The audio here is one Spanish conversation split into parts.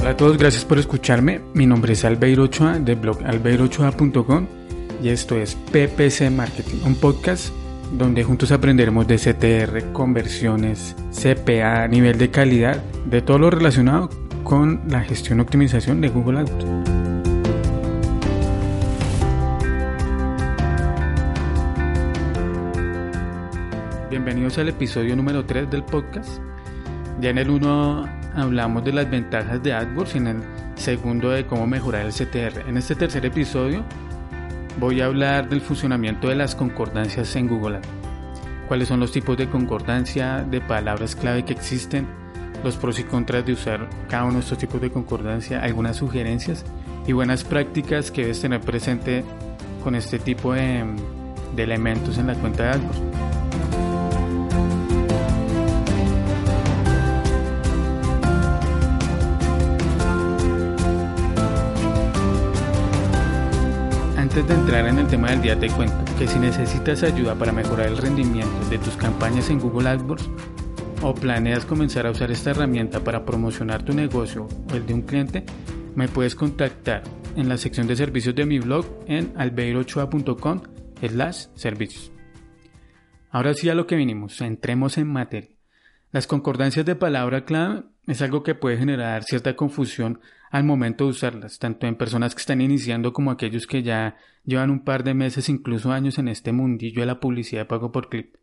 Hola a todos, gracias por escucharme. Mi nombre es Albeiro Ochoa de blog albeirochoa.com y esto es PPC Marketing, un podcast donde juntos aprenderemos de CTR, conversiones, CPA, nivel de calidad, de todo lo relacionado con la gestión y optimización de Google AdWords. Bienvenidos al episodio número 3 del podcast. Ya en el 1 hablamos de las ventajas de AdWords y en el segundo de cómo mejorar el CTR. En este tercer episodio voy a hablar del funcionamiento de las concordancias en Google Ads. Cuáles son los tipos de concordancia, de palabras clave que existen, los pros y contras de usar cada uno de estos tipos de concordancia, algunas sugerencias y buenas prácticas que debes tener presente con este tipo de, de elementos en la cuenta de AdWords. Antes de entrar en el tema del día te cuento que si necesitas ayuda para mejorar el rendimiento de tus campañas en Google AdWords o planeas comenzar a usar esta herramienta para promocionar tu negocio o el de un cliente, me puedes contactar en la sección de servicios de mi blog en albeirochoa.com slash servicios. Ahora sí a lo que vinimos, entremos en materia. Las concordancias de palabra clave es algo que puede generar cierta confusión al momento de usarlas, tanto en personas que están iniciando como aquellos que ya llevan un par de meses, incluso años en este mundillo de la publicidad de pago por clip.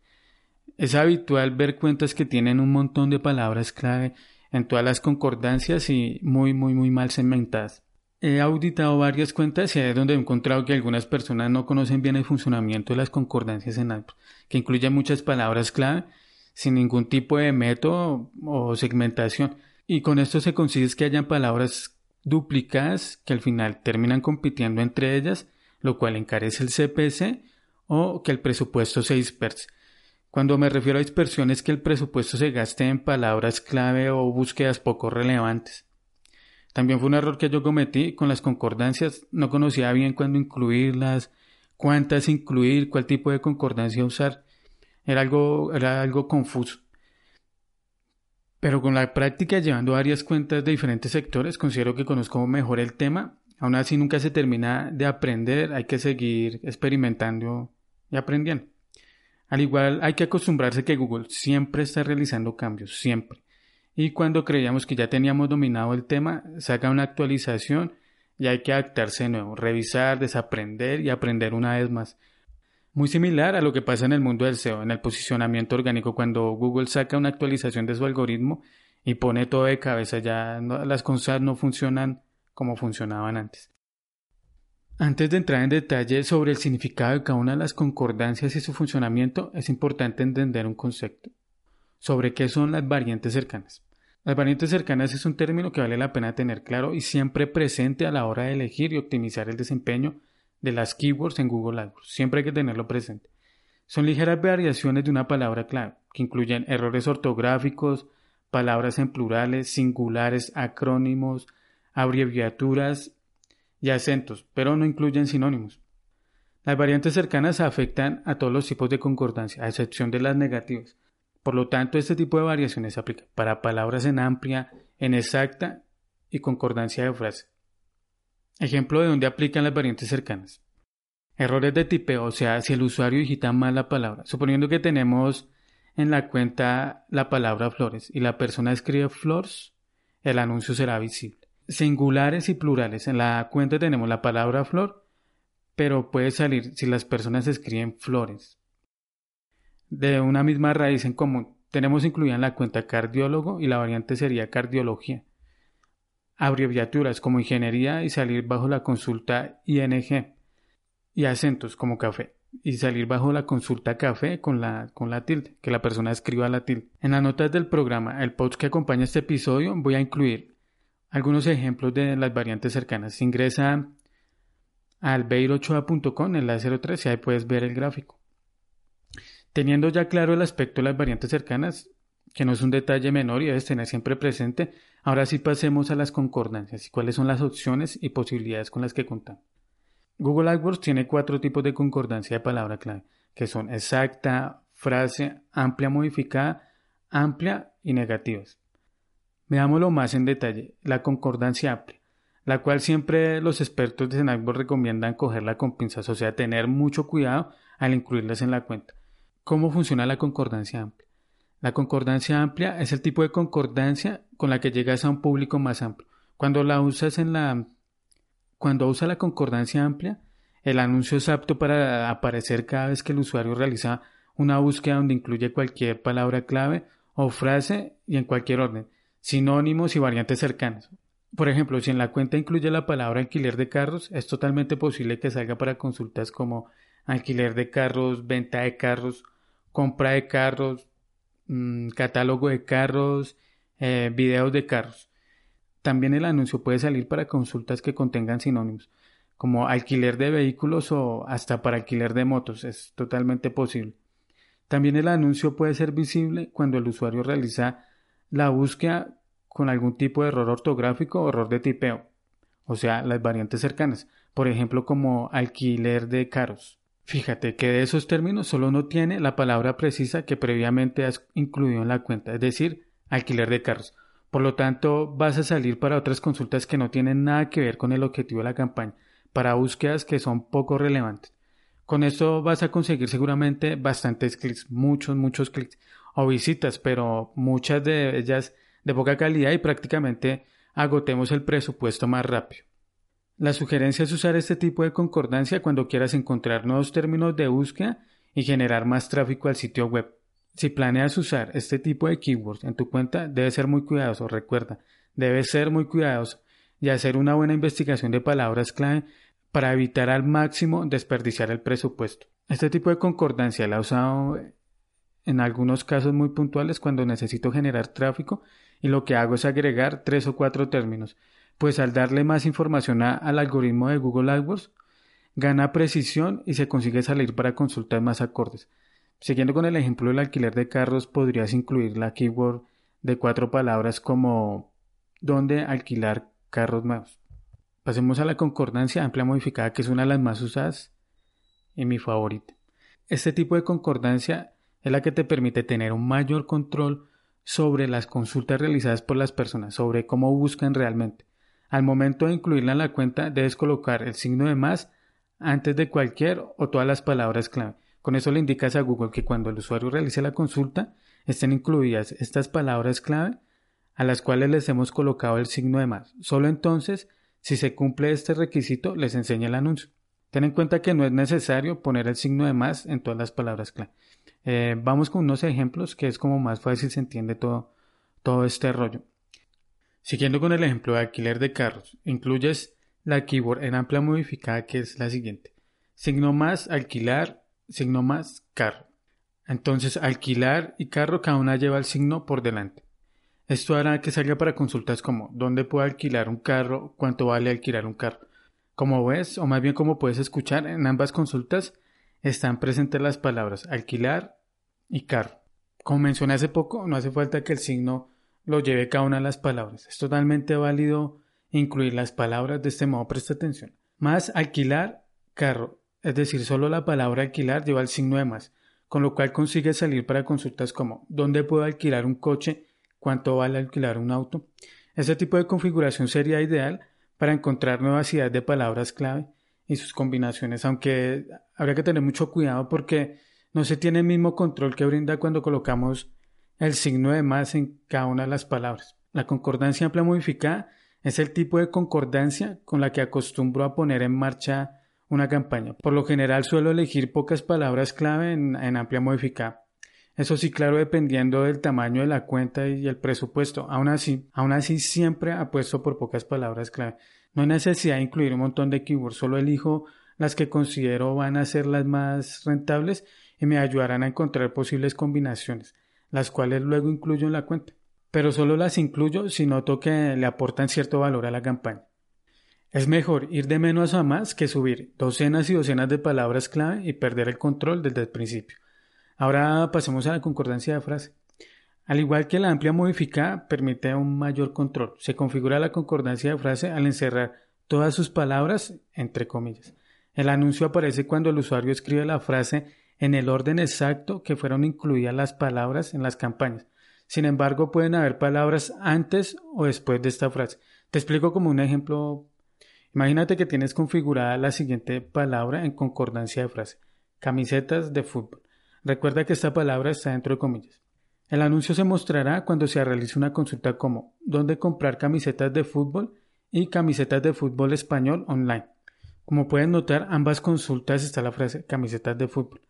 Es habitual ver cuentas que tienen un montón de palabras clave en todas las concordancias y muy, muy, muy mal segmentadas. He auditado varias cuentas y es donde he encontrado que algunas personas no conocen bien el funcionamiento de las concordancias en AdWords, que incluyen muchas palabras clave sin ningún tipo de método o segmentación. Y con esto se consigue que hayan palabras duplicadas que al final terminan compitiendo entre ellas, lo cual encarece el CPC o que el presupuesto se disperse. Cuando me refiero a dispersión es que el presupuesto se gaste en palabras clave o búsquedas poco relevantes. También fue un error que yo cometí con las concordancias, no conocía bien cuándo incluirlas, cuántas incluir, cuál tipo de concordancia usar. Era algo, era algo confuso. Pero con la práctica, llevando varias cuentas de diferentes sectores, considero que conozco mejor el tema. Aún así, nunca se termina de aprender, hay que seguir experimentando y aprendiendo. Al igual, hay que acostumbrarse que Google siempre está realizando cambios, siempre. Y cuando creíamos que ya teníamos dominado el tema, saca una actualización y hay que adaptarse de nuevo, revisar, desaprender y aprender una vez más. Muy similar a lo que pasa en el mundo del SEO, en el posicionamiento orgánico, cuando Google saca una actualización de su algoritmo y pone todo de cabeza, ya las cosas no funcionan como funcionaban antes. Antes de entrar en detalle sobre el significado de cada una de las concordancias y su funcionamiento, es importante entender un concepto sobre qué son las variantes cercanas. Las variantes cercanas es un término que vale la pena tener claro y siempre presente a la hora de elegir y optimizar el desempeño de las keywords en Google AdWords. Siempre hay que tenerlo presente. Son ligeras variaciones de una palabra clave, que incluyen errores ortográficos, palabras en plurales, singulares, acrónimos, abreviaturas y acentos, pero no incluyen sinónimos. Las variantes cercanas afectan a todos los tipos de concordancia, a excepción de las negativas. Por lo tanto, este tipo de variaciones se aplica para palabras en amplia, en exacta y concordancia de frase. Ejemplo de donde aplican las variantes cercanas. Errores de tipeo, o sea, si el usuario digita mal la palabra. Suponiendo que tenemos en la cuenta la palabra flores y la persona escribe flores, el anuncio será visible. Singulares y plurales. En la cuenta tenemos la palabra flor, pero puede salir si las personas escriben flores. De una misma raíz en común. Tenemos incluida en la cuenta cardiólogo y la variante sería cardiología abreviaturas como ingeniería y salir bajo la consulta ING y acentos como café. y salir bajo la consulta café con la, con la tilde, que la persona escriba la tilde. En las notas del programa, el post que acompaña este episodio, voy a incluir algunos ejemplos de las variantes cercanas. Ingresa al beirochoa.com, en la 03, y ahí puedes ver el gráfico. Teniendo ya claro el aspecto de las variantes cercanas, que no es un detalle menor y debes tener siempre presente, ahora sí pasemos a las concordancias y cuáles son las opciones y posibilidades con las que contamos. Google AdWords tiene cuatro tipos de concordancia de palabra clave, que son exacta, frase, amplia modificada, amplia y negativas. Veámoslo más en detalle, la concordancia amplia, la cual siempre los expertos de AdWords recomiendan cogerla con pinzas, o sea, tener mucho cuidado al incluirlas en la cuenta. ¿Cómo funciona la concordancia amplia? La concordancia amplia es el tipo de concordancia con la que llegas a un público más amplio. Cuando la usas en la cuando usa la concordancia amplia, el anuncio es apto para aparecer cada vez que el usuario realiza una búsqueda donde incluye cualquier palabra clave o frase y en cualquier orden, sinónimos y variantes cercanas. Por ejemplo, si en la cuenta incluye la palabra alquiler de carros, es totalmente posible que salga para consultas como alquiler de carros, venta de carros, compra de carros, mm, catálogo de carros, eh, videos de carros. También el anuncio puede salir para consultas que contengan sinónimos, como alquiler de vehículos o hasta para alquiler de motos. Es totalmente posible. También el anuncio puede ser visible cuando el usuario realiza la búsqueda con algún tipo de error ortográfico o error de tipeo, o sea, las variantes cercanas, por ejemplo como alquiler de carros. Fíjate que de esos términos solo no tiene la palabra precisa que previamente has incluido en la cuenta, es decir, alquiler de carros. Por lo tanto, vas a salir para otras consultas que no tienen nada que ver con el objetivo de la campaña, para búsquedas que son poco relevantes. Con esto vas a conseguir seguramente bastantes clics, muchos, muchos clics o visitas, pero muchas de ellas de poca calidad y prácticamente agotemos el presupuesto más rápido. La sugerencia es usar este tipo de concordancia cuando quieras encontrar nuevos términos de búsqueda y generar más tráfico al sitio web. Si planeas usar este tipo de keywords en tu cuenta, debes ser muy cuidadoso. Recuerda, debes ser muy cuidadoso y hacer una buena investigación de palabras clave para evitar al máximo desperdiciar el presupuesto. Este tipo de concordancia la he usado en algunos casos muy puntuales cuando necesito generar tráfico y lo que hago es agregar tres o cuatro términos, pues al darle más información al algoritmo de Google AdWords, gana precisión y se consigue salir para consultas más acordes. Siguiendo con el ejemplo del alquiler de carros, podrías incluir la keyword de cuatro palabras como ¿dónde alquilar carros nuevos? Pasemos a la concordancia amplia modificada, que es una de las más usadas y mi favorita. Este tipo de concordancia es la que te permite tener un mayor control sobre las consultas realizadas por las personas, sobre cómo buscan realmente. Al momento de incluirla en la cuenta, debes colocar el signo de más antes de cualquier o todas las palabras clave. Con eso le indicas a Google que cuando el usuario realice la consulta estén incluidas estas palabras clave a las cuales les hemos colocado el signo de más. Solo entonces, si se cumple este requisito, les enseña el anuncio. Ten en cuenta que no es necesario poner el signo de más en todas las palabras clave. Eh, vamos con unos ejemplos que es como más fácil se entiende todo, todo este rollo. Siguiendo con el ejemplo de alquiler de carros, incluyes la keyword en amplia modificada que es la siguiente. Signo más alquilar signo más carro. Entonces, alquilar y carro cada una lleva el signo por delante. Esto hará que salga para consultas como ¿dónde puedo alquilar un carro? ¿Cuánto vale alquilar un carro? Como ves, o más bien como puedes escuchar, en ambas consultas están presentes las palabras alquilar y carro. Como mencioné hace poco, no hace falta que el signo lo lleve cada una de las palabras. Es totalmente válido incluir las palabras de este modo, presta atención. Más alquilar, carro es decir, solo la palabra alquilar lleva el signo de más, con lo cual consigue salir para consultas como ¿dónde puedo alquilar un coche? ¿Cuánto vale alquilar un auto? Este tipo de configuración sería ideal para encontrar nuevas ideas de palabras clave y sus combinaciones, aunque habría que tener mucho cuidado porque no se tiene el mismo control que brinda cuando colocamos el signo de más en cada una de las palabras. La concordancia amplia modificada es el tipo de concordancia con la que acostumbro a poner en marcha una campaña. Por lo general suelo elegir pocas palabras clave en, amplia modificada. Eso sí, claro, dependiendo del tamaño de la cuenta y el presupuesto. Aún así, aún así siempre apuesto por pocas palabras clave. No hay necesidad de incluir un montón de keywords, solo elijo las que considero van a ser las más rentables y me ayudarán a encontrar posibles combinaciones, las cuales luego incluyo en la cuenta. Pero solo las incluyo si noto que le aportan cierto valor a la campaña. Es mejor ir de menos a más que subir docenas y docenas de palabras clave y perder el control desde el principio. Ahora pasemos a la concordancia de frase. Al igual que la amplia modificada permite un mayor control. Se configura la concordancia de frase al encerrar todas sus palabras entre comillas. El anuncio aparece cuando el usuario escribe la frase en el orden exacto que fueron incluidas las palabras en las campañas. Sin embargo, pueden haber palabras antes o después de esta frase. Te explico como un ejemplo Imagínate que tienes configurada la siguiente palabra en concordancia de frase. Camisetas de fútbol. Recuerda que esta palabra está dentro de comillas. El anuncio se mostrará cuando se realice una consulta como ¿dónde comprar camisetas de fútbol? y camisetas de fútbol español online. Como pueden notar, ambas consultas está la frase camisetas de fútbol.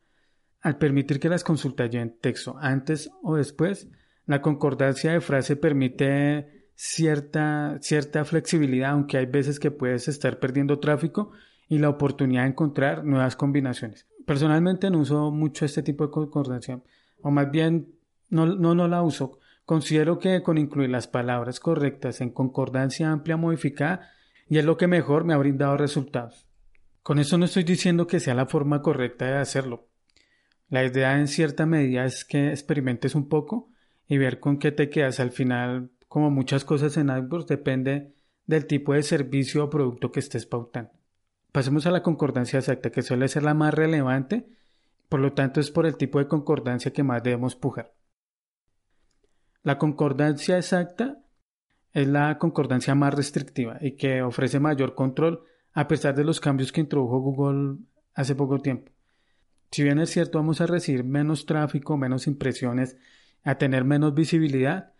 Al permitir que las consultas lleven texto antes o después, la concordancia de frase permite cierta, cierta flexibilidad, aunque hay veces que puedes estar perdiendo tráfico y la oportunidad de encontrar nuevas combinaciones. Personalmente no uso mucho este tipo de concordancia, o más bien no, no, no la uso. Considero que con incluir las palabras correctas en concordancia amplia modificada y es lo que mejor me ha brindado resultados. Con eso no estoy diciendo que sea la forma correcta de hacerlo. La idea en cierta medida es que experimentes un poco y ver con qué te quedas al final como muchas cosas en AdWords, depende del tipo de servicio o producto que estés pautando. Pasemos a la concordancia exacta, que suele ser la más relevante, por lo tanto es por el tipo de concordancia que más debemos pujar. La concordancia exacta es la concordancia más restrictiva y que ofrece mayor control a pesar de los cambios que introdujo Google hace poco tiempo. Si bien es cierto vamos a recibir menos tráfico, menos impresiones, a tener menos visibilidad,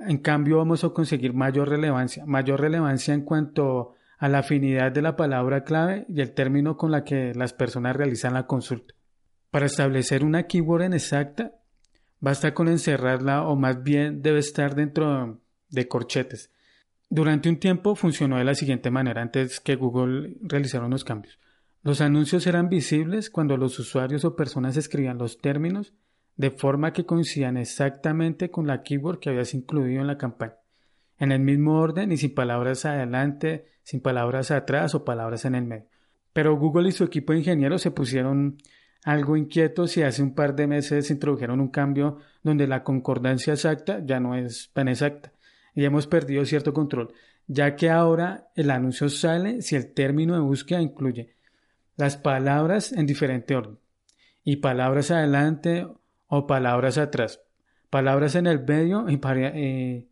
en cambio, vamos a conseguir mayor relevancia, mayor relevancia en cuanto a la afinidad de la palabra clave y el término con la que las personas realizan la consulta. Para establecer una keyword en exacta, basta con encerrarla o más bien debe estar dentro de corchetes. Durante un tiempo funcionó de la siguiente manera antes que Google realizara unos cambios. Los anuncios eran visibles cuando los usuarios o personas escribían los términos de forma que coincidan exactamente con la keyword que habías incluido en la campaña, en el mismo orden y sin palabras adelante, sin palabras atrás o palabras en el medio. Pero Google y su equipo de ingenieros se pusieron algo inquietos y hace un par de meses introdujeron un cambio donde la concordancia exacta ya no es tan exacta y hemos perdido cierto control, ya que ahora el anuncio sale si el término de búsqueda incluye las palabras en diferente orden y palabras adelante o palabras atrás, palabras en el medio y,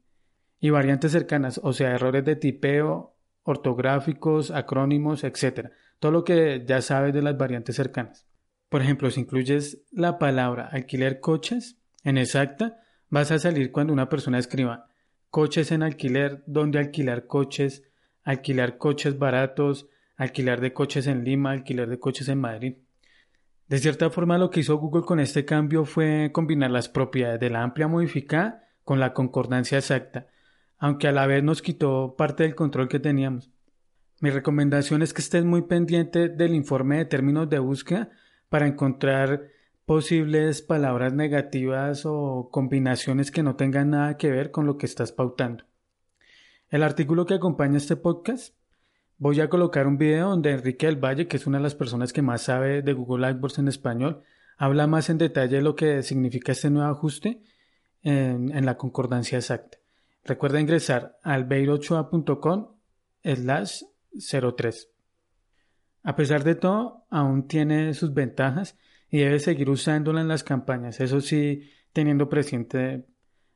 y variantes cercanas, o sea, errores de tipeo, ortográficos, acrónimos, etc. Todo lo que ya sabes de las variantes cercanas. Por ejemplo, si incluyes la palabra alquiler coches en exacta, vas a salir cuando una persona escriba coches en alquiler, donde alquilar coches, alquilar coches baratos, alquilar de coches en Lima, alquiler de coches en Madrid. De cierta forma, lo que hizo Google con este cambio fue combinar las propiedades de la amplia modificada con la concordancia exacta, aunque a la vez nos quitó parte del control que teníamos. Mi recomendación es que estés muy pendiente del informe de términos de búsqueda para encontrar posibles palabras negativas o combinaciones que no tengan nada que ver con lo que estás pautando. El artículo que acompaña este podcast Voy a colocar un video donde Enrique del Valle, que es una de las personas que más sabe de Google AdWords en español, habla más en detalle de lo que significa este nuevo ajuste en, la concordancia exacta. Recuerda ingresar al beirochoa.com slash 03. A pesar de todo, aún tiene sus ventajas y debe seguir usándola en las campañas, eso sí, teniendo presente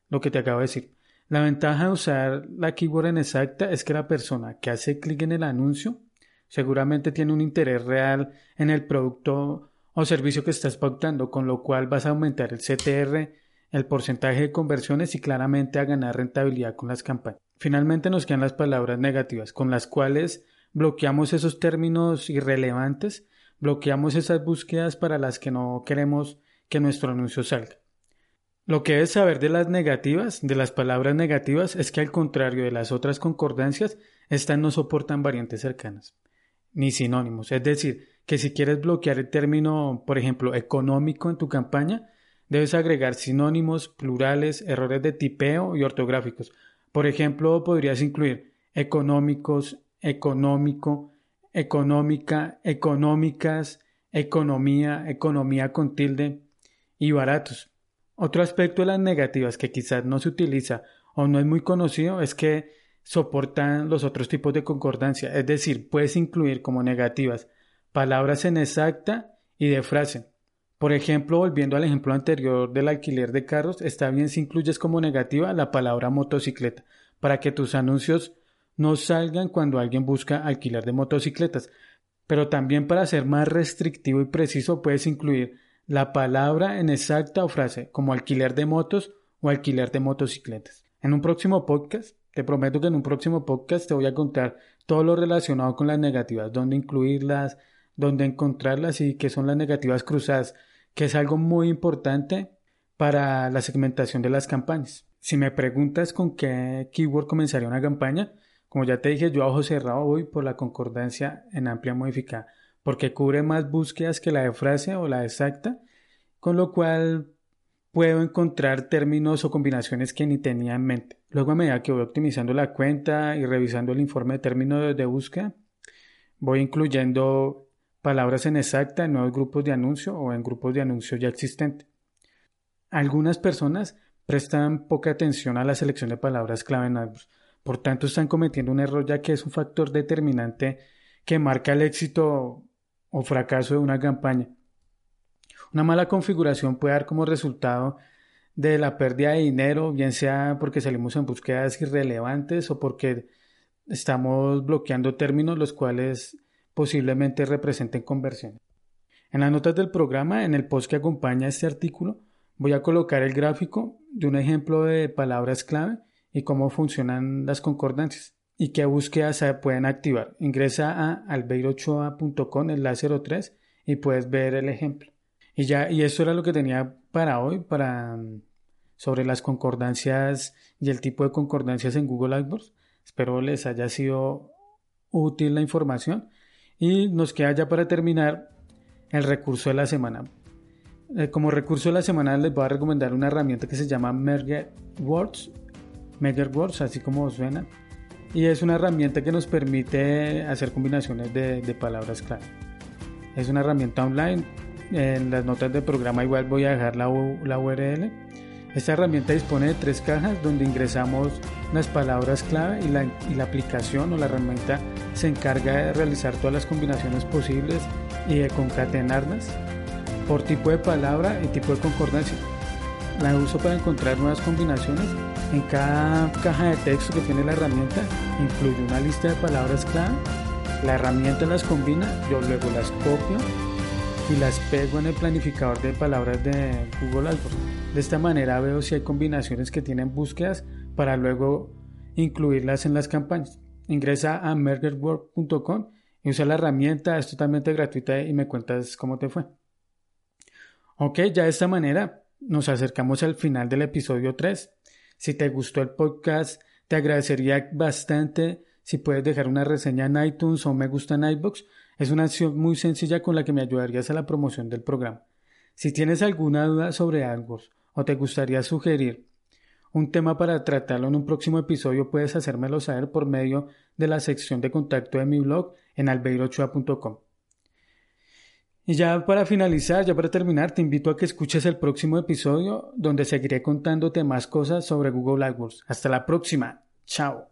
lo que te acabo de decir. La ventaja de usar la keyword en exacta es que la persona que hace clic en el anuncio seguramente tiene un interés real en el producto o servicio que estás pautando, con lo cual vas a aumentar el CTR, el porcentaje de conversiones y claramente a ganar rentabilidad con las campañas. Finalmente nos quedan las palabras negativas, con las cuales bloqueamos esos términos irrelevantes, bloqueamos esas búsquedas para las que no queremos que nuestro anuncio salga. Lo que debes saber de las negativas, de las palabras negativas, es que al contrario de las otras concordancias, estas no soportan variantes cercanas, ni sinónimos, es decir, que si quieres bloquear el término, por ejemplo, económico en tu campaña, debes agregar sinónimos, plurales, errores de tipeo y ortográficos. Por ejemplo, podrías incluir económicos, económico, económica, económicas, economía, economía con tilde y baratos. Otro aspecto de las negativas que quizás no se utiliza o no es muy conocido es que soportan los otros tipos de concordancia, es decir, puedes incluir como negativas palabras en exacta y de frase. Por ejemplo, volviendo al ejemplo anterior del alquiler de carros, está bien si incluyes como negativa la palabra motocicleta, para que tus anuncios no salgan cuando alguien busca alquiler de motocicletas. Pero también para ser más restrictivo y preciso puedes incluir la palabra en exacta o frase, como alquiler de motos o alquiler de motocicletas. En un próximo podcast, te prometo que en un próximo podcast te voy a contar todo lo relacionado con las negativas, dónde incluirlas, dónde encontrarlas y qué son las negativas cruzadas, que es algo muy importante para la segmentación de las campañas. Si me preguntas con qué keyword comenzaría una campaña, como ya te dije, yo a ojo cerrado voy por la concordancia en amplia modificada, porque cubre más búsquedas que la de frase o la exacta, con lo cual puedo encontrar términos o combinaciones que ni tenía en mente. Luego a medida que voy optimizando la cuenta y revisando el informe de términos de búsqueda, voy incluyendo palabras en exacta en nuevos grupos de anuncio o en grupos de anuncio ya existentes. Algunas personas prestan poca atención a la selección de palabras clave en AdWords, por tanto están cometiendo un error ya que es un factor determinante que marca el éxito o fracaso de una campaña. Una mala configuración puede dar como resultado de la pérdida de dinero, bien sea porque salimos en búsquedas irrelevantes o porque estamos bloqueando términos los cuales posiblemente representen conversiones. En las notas del programa, en el post que acompaña este artículo, voy a colocar el gráfico de un ejemplo de palabras clave y cómo funcionan las concordancias y qué búsquedas se pueden activar. Ingresa a albeirochoa.com, el 03, y puedes ver el ejemplo. Y ya, y eso era lo que tenía para hoy, para sobre las concordancias y el tipo de concordancias en Google AdWords. Espero les haya sido útil la información. Y nos queda ya para terminar el recurso de la semana. Eh, como recurso de la semana les voy a recomendar una herramienta que se llama Merger Words, Merger Words, así como suena. Y es una herramienta que nos permite hacer combinaciones de, palabras clave. Es una herramienta online en las notas del programa igual voy a dejar la, la URL. Esta herramienta dispone de tres cajas donde ingresamos las palabras clave y la, y la, aplicación o la herramienta se encarga de realizar todas las combinaciones posibles y de concatenarlas por tipo de palabra y tipo de concordancia. La uso para encontrar nuevas combinaciones. En cada caja de texto que tiene la herramienta incluye una lista de palabras clave. La herramienta las combina, yo luego las copio y las pego en el planificador de palabras de Google AdWords. De esta manera veo si hay combinaciones que tienen búsquedas para luego incluirlas en las campañas. Ingresa a mergerword.com y usa la herramienta, es totalmente gratuita y me cuentas cómo te fue. Ok, ya de esta manera nos acercamos al final del episodio 3. Si te gustó el podcast, te agradecería bastante si puedes dejar una reseña en iTunes o me gusta en iBox es una acción muy sencilla con la que me ayudarías a la promoción del programa. Si tienes alguna duda sobre AdWords o te gustaría sugerir un tema para tratarlo en un próximo episodio, puedes hacérmelo saber por medio de la sección de contacto de mi blog en albeirochoa.com. Y ya para finalizar, ya para terminar, te invito a que escuches el próximo episodio donde seguiré contándote más cosas sobre Google AdWords. Hasta la próxima. Chao.